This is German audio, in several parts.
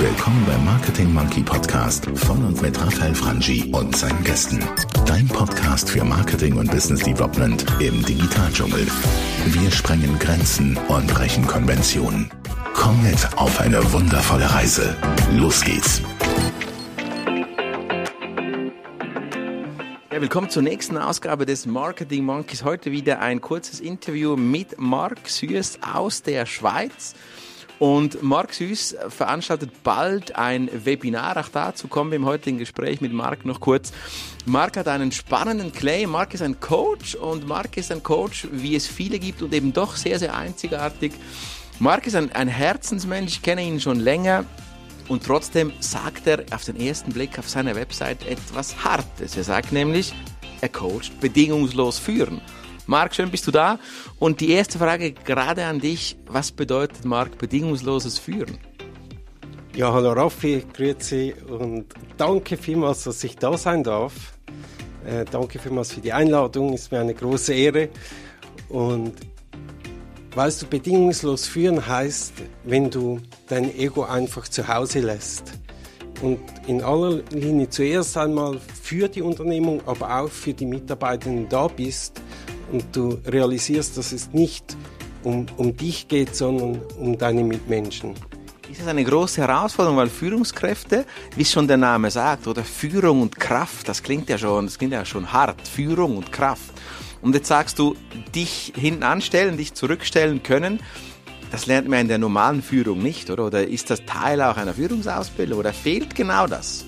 Willkommen beim Marketing Monkey Podcast von und mit Raphael Frangi und seinen Gästen. Dein Podcast für Marketing und Business Development im Digitaldschungel. Wir sprengen Grenzen und brechen Konventionen. Komm mit auf eine wundervolle Reise. Los geht's. Ja, willkommen zur nächsten Ausgabe des Marketing Monkeys. Heute wieder ein kurzes Interview mit Marc Süß aus der Schweiz. Und Marc Süß veranstaltet bald ein Webinar. Auch dazu kommen wir im heutigen Gespräch mit Marc noch kurz. Marc hat einen spannenden Claim. Marc ist ein Coach und Marc ist ein Coach, wie es viele gibt und eben doch sehr, sehr einzigartig. Marc ist ein, ein Herzensmensch. Ich kenne ihn schon länger. Und trotzdem sagt er auf den ersten Blick auf seiner Website etwas Hartes. Er sagt nämlich, er coacht bedingungslos führen. Marc, schön bist du da. Und die erste Frage gerade an dich. Was bedeutet, Marc, bedingungsloses Führen? Ja, hallo Raffi, grüezi und danke vielmals, dass ich da sein darf. Äh, danke vielmals für die Einladung, ist mir eine große Ehre. Und Weißt du, bedingungslos führen heißt, wenn du dein Ego einfach zu Hause lässt und in aller Linie zuerst einmal für die Unternehmung, aber auch für die Mitarbeitenden da bist und du realisierst, dass es nicht um, um dich geht, sondern um deine Mitmenschen. Ist das eine große Herausforderung, weil Führungskräfte, wie schon der Name sagt, oder Führung und Kraft, das klingt ja schon, das klingt ja schon hart, Führung und Kraft. Und jetzt sagst du, dich hinten anstellen, dich zurückstellen können. Das lernt man in der normalen Führung nicht, oder? Oder ist das Teil auch einer Führungsausbildung? Oder fehlt genau das?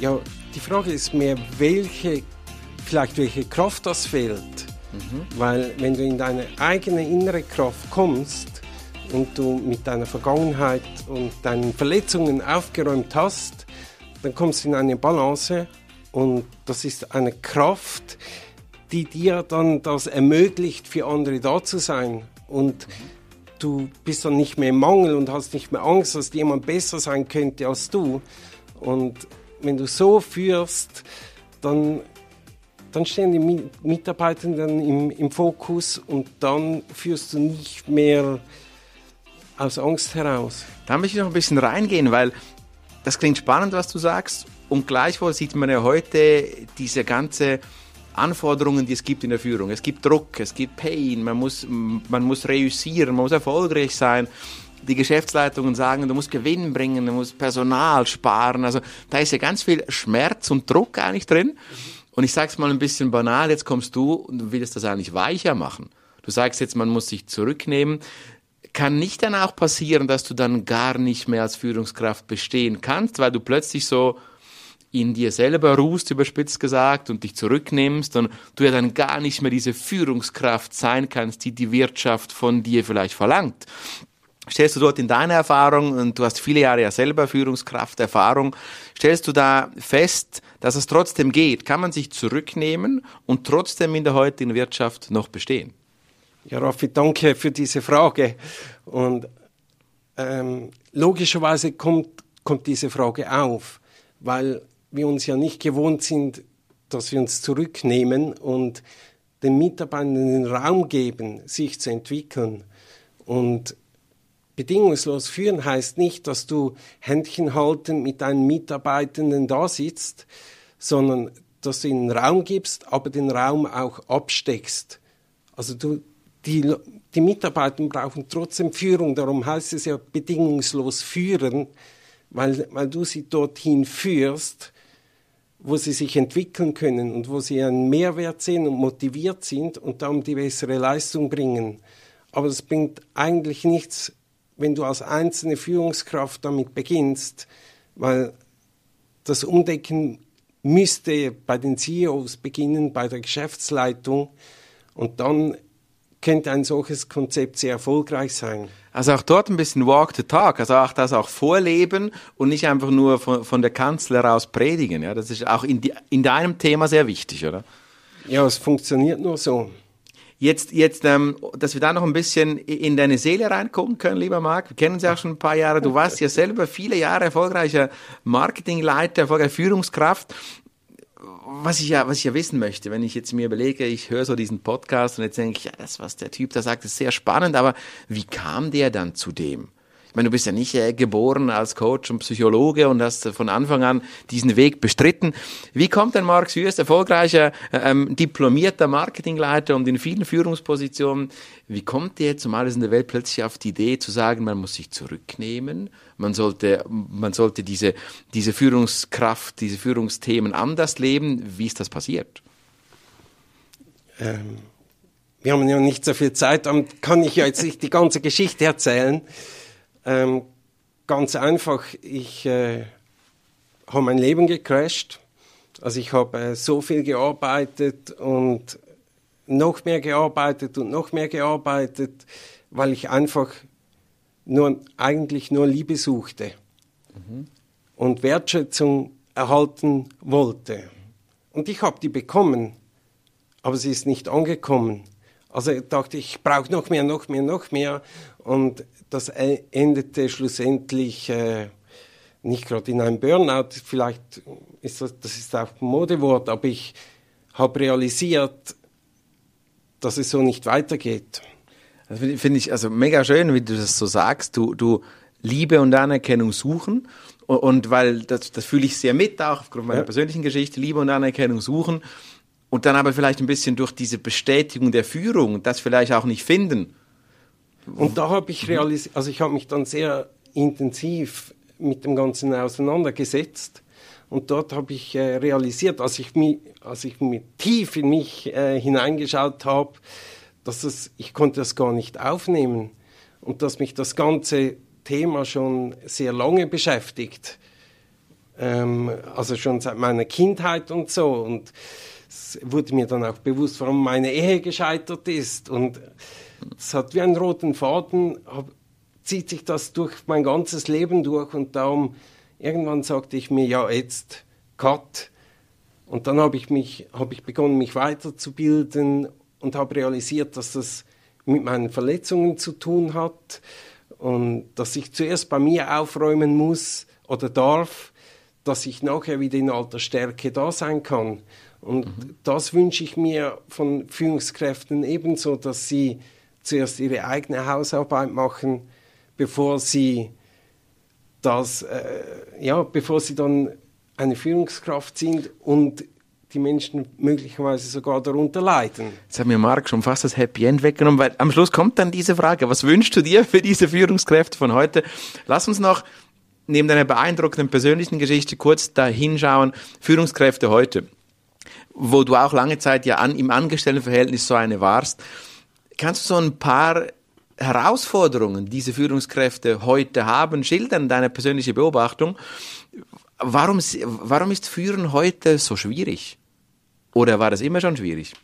Ja, die Frage ist mehr, welche, vielleicht welche Kraft das fehlt. Mhm. Weil wenn du in deine eigene innere Kraft kommst und du mit deiner Vergangenheit und deinen Verletzungen aufgeräumt hast, dann kommst du in eine Balance und das ist eine Kraft, die dir dann das ermöglicht, für andere da zu sein. Und du bist dann nicht mehr im Mangel und hast nicht mehr Angst, dass jemand besser sein könnte als du. Und wenn du so führst, dann, dann stehen die Mitarbeitenden im, im Fokus und dann führst du nicht mehr aus Angst heraus. Da möchte ich noch ein bisschen reingehen, weil das klingt spannend, was du sagst. Und gleichwohl sieht man ja heute diese ganze Anforderungen, die es gibt in der Führung. Es gibt Druck, es gibt Pain, man muss, man muss reüssieren, man muss erfolgreich sein. Die Geschäftsleitungen sagen, du musst Gewinn bringen, du musst Personal sparen. Also da ist ja ganz viel Schmerz und Druck eigentlich drin. Und ich sage es mal ein bisschen banal, jetzt kommst du und willst das eigentlich weicher machen. Du sagst jetzt, man muss sich zurücknehmen. Kann nicht dann auch passieren, dass du dann gar nicht mehr als Führungskraft bestehen kannst, weil du plötzlich so in dir selber ruhst, überspitzt gesagt, und dich zurücknimmst und du ja dann gar nicht mehr diese Führungskraft sein kannst, die die Wirtschaft von dir vielleicht verlangt. Stellst du dort in deiner Erfahrung, und du hast viele Jahre ja selber Führungskraft, Erfahrung, stellst du da fest, dass es trotzdem geht? Kann man sich zurücknehmen und trotzdem in der heutigen Wirtschaft noch bestehen? Ja, Raffi, danke für diese Frage. Und ähm, logischerweise kommt, kommt diese Frage auf, weil wir uns ja nicht gewohnt sind, dass wir uns zurücknehmen und den Mitarbeitern den Raum geben, sich zu entwickeln. Und bedingungslos führen heißt nicht, dass du Händchen halten mit deinen Mitarbeitenden da sitzt, sondern dass du ihnen Raum gibst, aber den Raum auch absteckst. Also du, die, die Mitarbeiter brauchen trotzdem Führung, darum heißt es ja bedingungslos führen, weil, weil du sie dorthin führst, wo sie sich entwickeln können und wo sie einen Mehrwert sehen und motiviert sind und darum die bessere Leistung bringen. Aber das bringt eigentlich nichts, wenn du als einzelne Führungskraft damit beginnst, weil das Umdecken müsste bei den CEOs beginnen, bei der Geschäftsleitung und dann könnte ein solches Konzept sehr erfolgreich sein. Also auch dort ein bisschen Walk the Talk, also auch das auch vorleben und nicht einfach nur von, von der Kanzel heraus predigen. Ja, das ist auch in, die, in deinem Thema sehr wichtig, oder? Ja, es funktioniert nur so. Jetzt, jetzt, ähm, dass wir da noch ein bisschen in deine Seele reingucken können, lieber Marc. Wir kennen uns ja auch schon ein paar Jahre. Du warst ja selber viele Jahre erfolgreicher Marketingleiter, erfolgreicher Führungskraft was ich ja, was ich ja wissen möchte, wenn ich jetzt mir überlege, ich höre so diesen Podcast und jetzt denke ich, ja, das, was der Typ da sagt, ist sehr spannend, aber wie kam der dann zu dem? Ich meine, du bist ja nicht äh, geboren als Coach und Psychologe und hast von Anfang an diesen Weg bestritten. Wie kommt denn Mark Süß, erfolgreicher, äh, ähm, diplomierter Marketingleiter und in vielen Führungspositionen, wie kommt der jetzt um alles in der Welt plötzlich auf die Idee zu sagen, man muss sich zurücknehmen, man sollte, man sollte diese, diese Führungskraft, diese Führungsthemen anders leben? Wie ist das passiert? Ähm, wir haben ja nicht so viel Zeit, dann kann ich ja jetzt nicht die ganze Geschichte erzählen. Ähm, ganz einfach, ich äh, habe mein Leben gecrashed. Also ich habe äh, so viel gearbeitet und noch mehr gearbeitet und noch mehr gearbeitet, weil ich einfach nur, eigentlich nur Liebe suchte mhm. und Wertschätzung erhalten wollte. Und ich habe die bekommen aber sie ist nicht angekommen. Also ich dachte ich, brauche noch mehr, noch mehr, noch mehr. Und das e-, endete schlussendlich äh, nicht gerade in einem Burnout, vielleicht ist das, das ist auch ein Modewort, aber ich habe realisiert, dass es so nicht weitergeht. Das finde ich also mega schön, wie du das so sagst. Du, du Liebe und Anerkennung suchen. Und, und weil das, das fühle ich sehr mit, auch aufgrund meiner ja. persönlichen Geschichte, Liebe und Anerkennung suchen und dann aber vielleicht ein bisschen durch diese Bestätigung der Führung das vielleicht auch nicht finden. Und da habe ich realisiert, also ich habe mich dann sehr intensiv mit dem Ganzen auseinandergesetzt. Und dort habe ich äh, realisiert, als ich, mich, als ich mich tief in mich äh, hineingeschaut habe, dass es, ich konnte das gar nicht aufnehmen. Und dass mich das ganze Thema schon sehr lange beschäftigt, ähm, also schon seit meiner Kindheit und so. Und es wurde mir dann auch bewusst, warum meine Ehe gescheitert ist. Und es hat wie einen roten Faden, hab, zieht sich das durch mein ganzes Leben durch. Und darum, irgendwann sagte ich mir, ja, jetzt, cut. Und dann habe ich, mich, hab ich begonnen, mich weiterzubilden und habe realisiert, dass das mit meinen Verletzungen zu tun hat und dass ich zuerst bei mir aufräumen muss oder darf, dass ich nachher wieder in alter Stärke da sein kann. Und mhm. das wünsche ich mir von Führungskräften ebenso, dass sie zuerst ihre eigene Hausarbeit machen, bevor sie das, äh, ja, bevor sie dann eine Führungskraft sind und die Menschen möglicherweise sogar darunter leiden. Jetzt hat mir Marc schon fast das Happy End weggenommen, weil am Schluss kommt dann diese Frage, was wünschst du dir für diese Führungskräfte von heute? Lass uns noch neben deiner beeindruckenden persönlichen Geschichte kurz da hinschauen, Führungskräfte heute wo du auch lange Zeit ja an, im Angestelltenverhältnis so eine warst. Kannst du so ein paar Herausforderungen, diese Führungskräfte heute haben, schildern, deine persönliche Beobachtung? Warum, warum ist Führen heute so schwierig? Oder war das immer schon schwierig?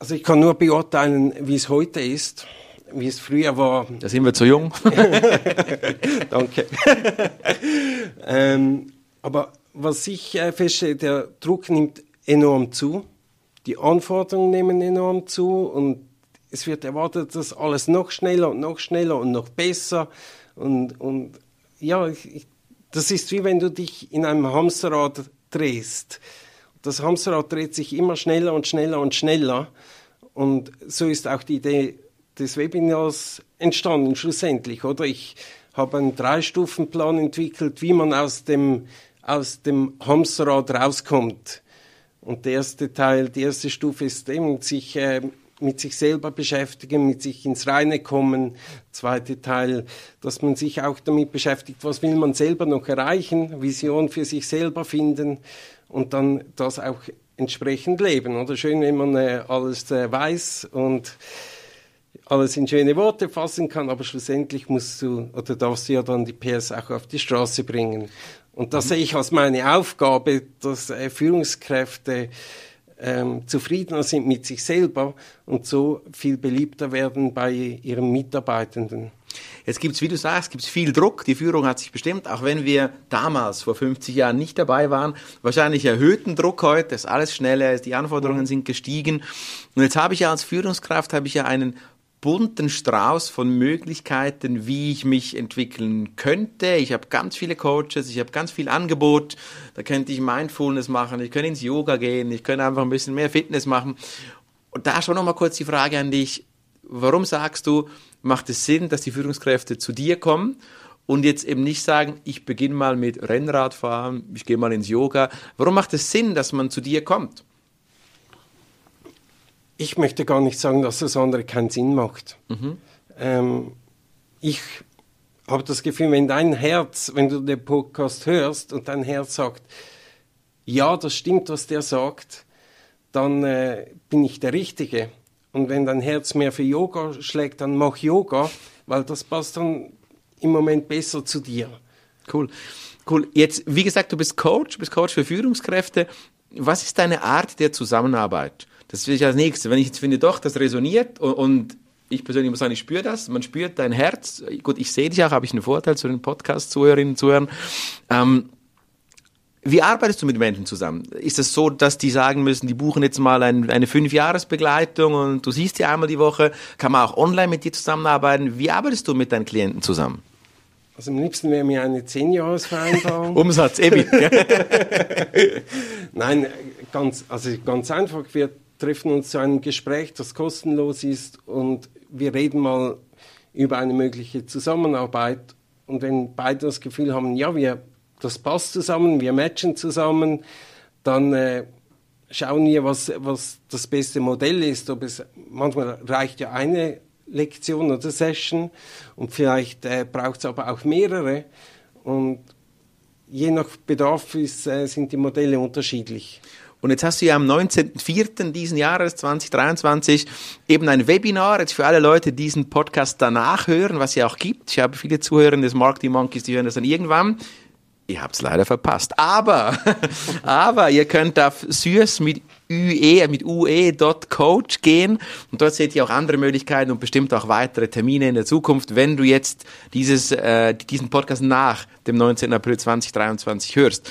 Also ich kann nur beurteilen, wie es heute ist, wie es früher war. Da sind wir zu jung. Danke. ähm, aber was ich äh, feststelle, der Druck nimmt enorm zu, die Anforderungen nehmen enorm zu und es wird erwartet, dass alles noch schneller und noch schneller und noch besser und, und ja, ich, das ist wie wenn du dich in einem Hamsterrad drehst. Das Hamsterrad dreht sich immer schneller und schneller und schneller und so ist auch die Idee des Webinars entstanden schlussendlich, oder? Ich habe einen Drei-Stufen-Plan entwickelt, wie man aus dem aus dem Hamsterrad rauskommt. Und der erste Teil, die erste Stufe ist eben sich äh, mit sich selber beschäftigen, mit sich ins Reine kommen. Zweite Teil, dass man sich auch damit beschäftigt, was will man selber noch erreichen, Vision für sich selber finden und dann das auch entsprechend leben. Oder schön, wenn man äh, alles äh, weiß und alles in schöne Worte fassen kann, aber schlussendlich musst du oder darfst du ja dann die PS auch auf die Straße bringen. Und das sehe ich als meine Aufgabe, dass äh, Führungskräfte ähm, zufriedener sind mit sich selber und so viel beliebter werden bei ihren Mitarbeitenden. Jetzt gibt es, wie du sagst, gibt's viel Druck. Die Führung hat sich bestimmt, auch wenn wir damals vor 50 Jahren nicht dabei waren, wahrscheinlich erhöhten Druck heute, ist alles schneller, die Anforderungen sind gestiegen. Und jetzt habe ich ja als Führungskraft habe ich ja einen bunten Strauß von Möglichkeiten, wie ich mich entwickeln könnte. Ich habe ganz viele Coaches, ich habe ganz viel Angebot. Da könnte ich Mindfulness machen, ich könnte ins Yoga gehen, ich könnte einfach ein bisschen mehr Fitness machen. Und da schon noch mal kurz die Frage an dich. Warum sagst du, macht es Sinn, dass die Führungskräfte zu dir kommen und jetzt eben nicht sagen, ich beginne mal mit Rennradfahren, ich gehe mal ins Yoga. Warum macht es Sinn, dass man zu dir kommt? Ich möchte gar nicht sagen, dass das andere keinen Sinn macht. Mhm. Ähm, ich habe das Gefühl, wenn dein Herz, wenn du den Podcast hörst und dein Herz sagt, ja, das stimmt, was der sagt, dann äh, bin ich der Richtige. Und wenn dein Herz mehr für Yoga schlägt, dann mach Yoga, weil das passt dann im Moment besser zu dir. Cool. Cool. Jetzt, wie gesagt, du bist Coach, du bist Coach für Führungskräfte. Was ist deine Art der Zusammenarbeit? Das will ich als nächstes. Wenn ich jetzt finde, doch, das resoniert und, und ich persönlich muss sagen, ich spüre das. Man spürt dein Herz. Gut, ich sehe dich auch, habe ich einen Vorteil zu den Podcast-Zuhörerinnen und Zuhörern. Ähm, wie arbeitest du mit Menschen zusammen? Ist es so, dass die sagen müssen, die buchen jetzt mal ein, eine Fünfjahresbegleitung und du siehst die einmal die Woche? Kann man auch online mit dir zusammenarbeiten? Wie arbeitest du mit deinen Klienten zusammen? Also am liebsten wäre mir eine Zehnjahresvereinbarung. Umsatz, EBIT. Nein, ganz, also ganz einfach. Wir treffen uns zu einem Gespräch, das kostenlos ist und wir reden mal über eine mögliche Zusammenarbeit. Und wenn beide das Gefühl haben, ja, wir das passt zusammen, wir matchen zusammen, dann äh, schauen wir, was, was das beste Modell ist. Ob es, manchmal reicht ja eine Lektion oder Session und vielleicht äh, braucht es aber auch mehrere. Und je nach Bedarf ist, äh, sind die Modelle unterschiedlich. Und jetzt hast du ja am 19.04. diesen Jahres 2023 eben ein Webinar, jetzt für alle Leute, die diesen Podcast danach hören, was ja auch gibt. Ich habe viele Zuhörer des Marketing Monkeys, die hören das dann irgendwann. Ihr habt es leider verpasst. Aber, aber ihr könnt auf Süß mit ue, mit ue.coach gehen und dort seht ihr auch andere Möglichkeiten und bestimmt auch weitere Termine in der Zukunft, wenn du jetzt dieses, äh, diesen Podcast nach dem 19. April 2023 hörst.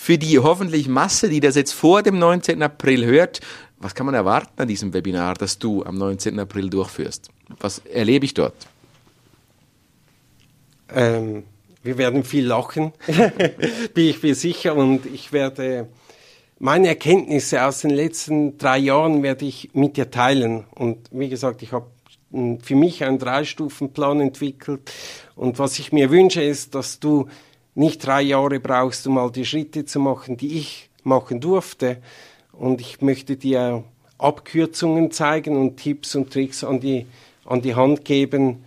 Für die hoffentlich Masse, die das jetzt vor dem 19. April hört, was kann man erwarten an diesem Webinar, das du am 19. April durchführst? Was erlebe ich dort? Ähm wir werden viel lachen, bin ich mir sicher. Und ich werde meine Erkenntnisse aus den letzten drei Jahren werde ich mit dir teilen. Und wie gesagt, ich habe für mich einen Drei-Stufen-Plan entwickelt. Und was ich mir wünsche, ist, dass du nicht drei Jahre brauchst, um all die Schritte zu machen, die ich machen durfte. Und ich möchte dir Abkürzungen zeigen und Tipps und Tricks an die, an die Hand geben,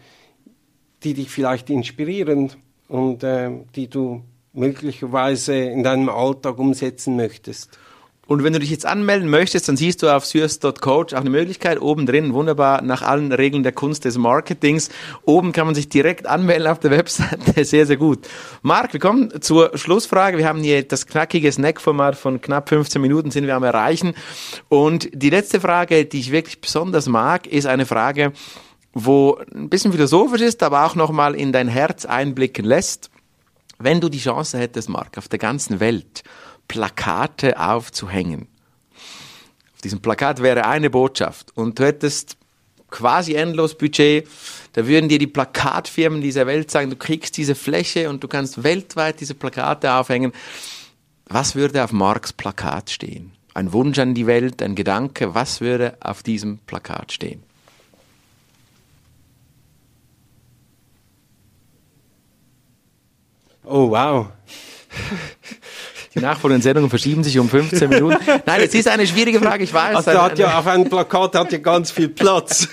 die dich vielleicht inspirieren und äh, die du möglicherweise in deinem Alltag umsetzen möchtest. Und wenn du dich jetzt anmelden möchtest, dann siehst du auf Syrs.coach auch eine Möglichkeit. Oben drin, wunderbar, nach allen Regeln der Kunst des Marketings. Oben kann man sich direkt anmelden auf der Webseite. Sehr, sehr gut. Marc, wir kommen zur Schlussfrage. Wir haben hier das knackige Snackformat von knapp 15 Minuten sind wir am erreichen. Und die letzte Frage, die ich wirklich besonders mag, ist eine Frage, wo ein bisschen philosophisch ist, aber auch nochmal in dein Herz einblicken lässt. Wenn du die Chance hättest, Marc, auf der ganzen Welt Plakate aufzuhängen. Auf diesem Plakat wäre eine Botschaft und du hättest quasi endlos Budget. Da würden dir die Plakatfirmen dieser Welt sagen, du kriegst diese Fläche und du kannst weltweit diese Plakate aufhängen. Was würde auf Marks Plakat stehen? Ein Wunsch an die Welt, ein Gedanke, was würde auf diesem Plakat stehen? Oh, wow. Die nachfolgenden Sendungen verschieben sich um 15 Minuten. Nein, es ist eine schwierige Frage, ich weiß. Also hat ja auf einem Plakat hat ja ganz viel Platz.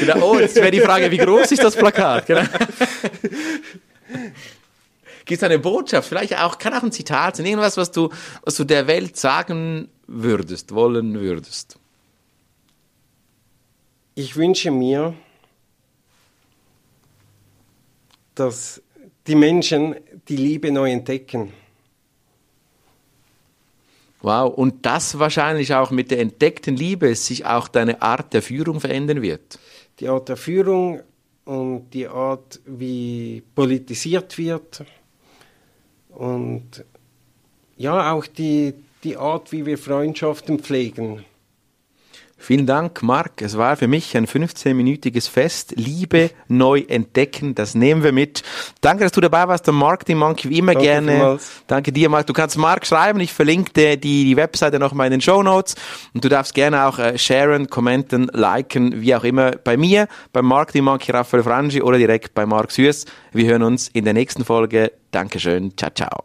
genau. Oh, jetzt wäre die Frage, wie groß ist das Plakat? Genau. Gibt es eine Botschaft? Vielleicht auch, kann auch ein Zitat sein, irgendwas, was du, was du der Welt sagen würdest, wollen würdest. Ich wünsche mir, dass die Menschen die Liebe neu entdecken. Wow, und das wahrscheinlich auch mit der entdeckten Liebe sich auch deine Art der Führung verändern wird. Die Art der Führung und die Art, wie politisiert wird und ja, auch die, die Art, wie wir Freundschaften pflegen. Vielen Dank, Marc. Es war für mich ein 15-minütiges Fest. Liebe neu entdecken, das nehmen wir mit. Danke, dass du dabei warst, der Marketing Monkey, wie immer Danke gerne. vielmals. Danke dir, Marc. Du kannst Marc schreiben. Ich verlinke die, die Webseite nochmal in den Show Notes. Und du darfst gerne auch äh, sharen, kommenten, liken, wie auch immer. Bei mir, beim Marketing Monkey Raphael Frangi oder direkt bei Marc Süß. Wir hören uns in der nächsten Folge. Dankeschön. Ciao, ciao.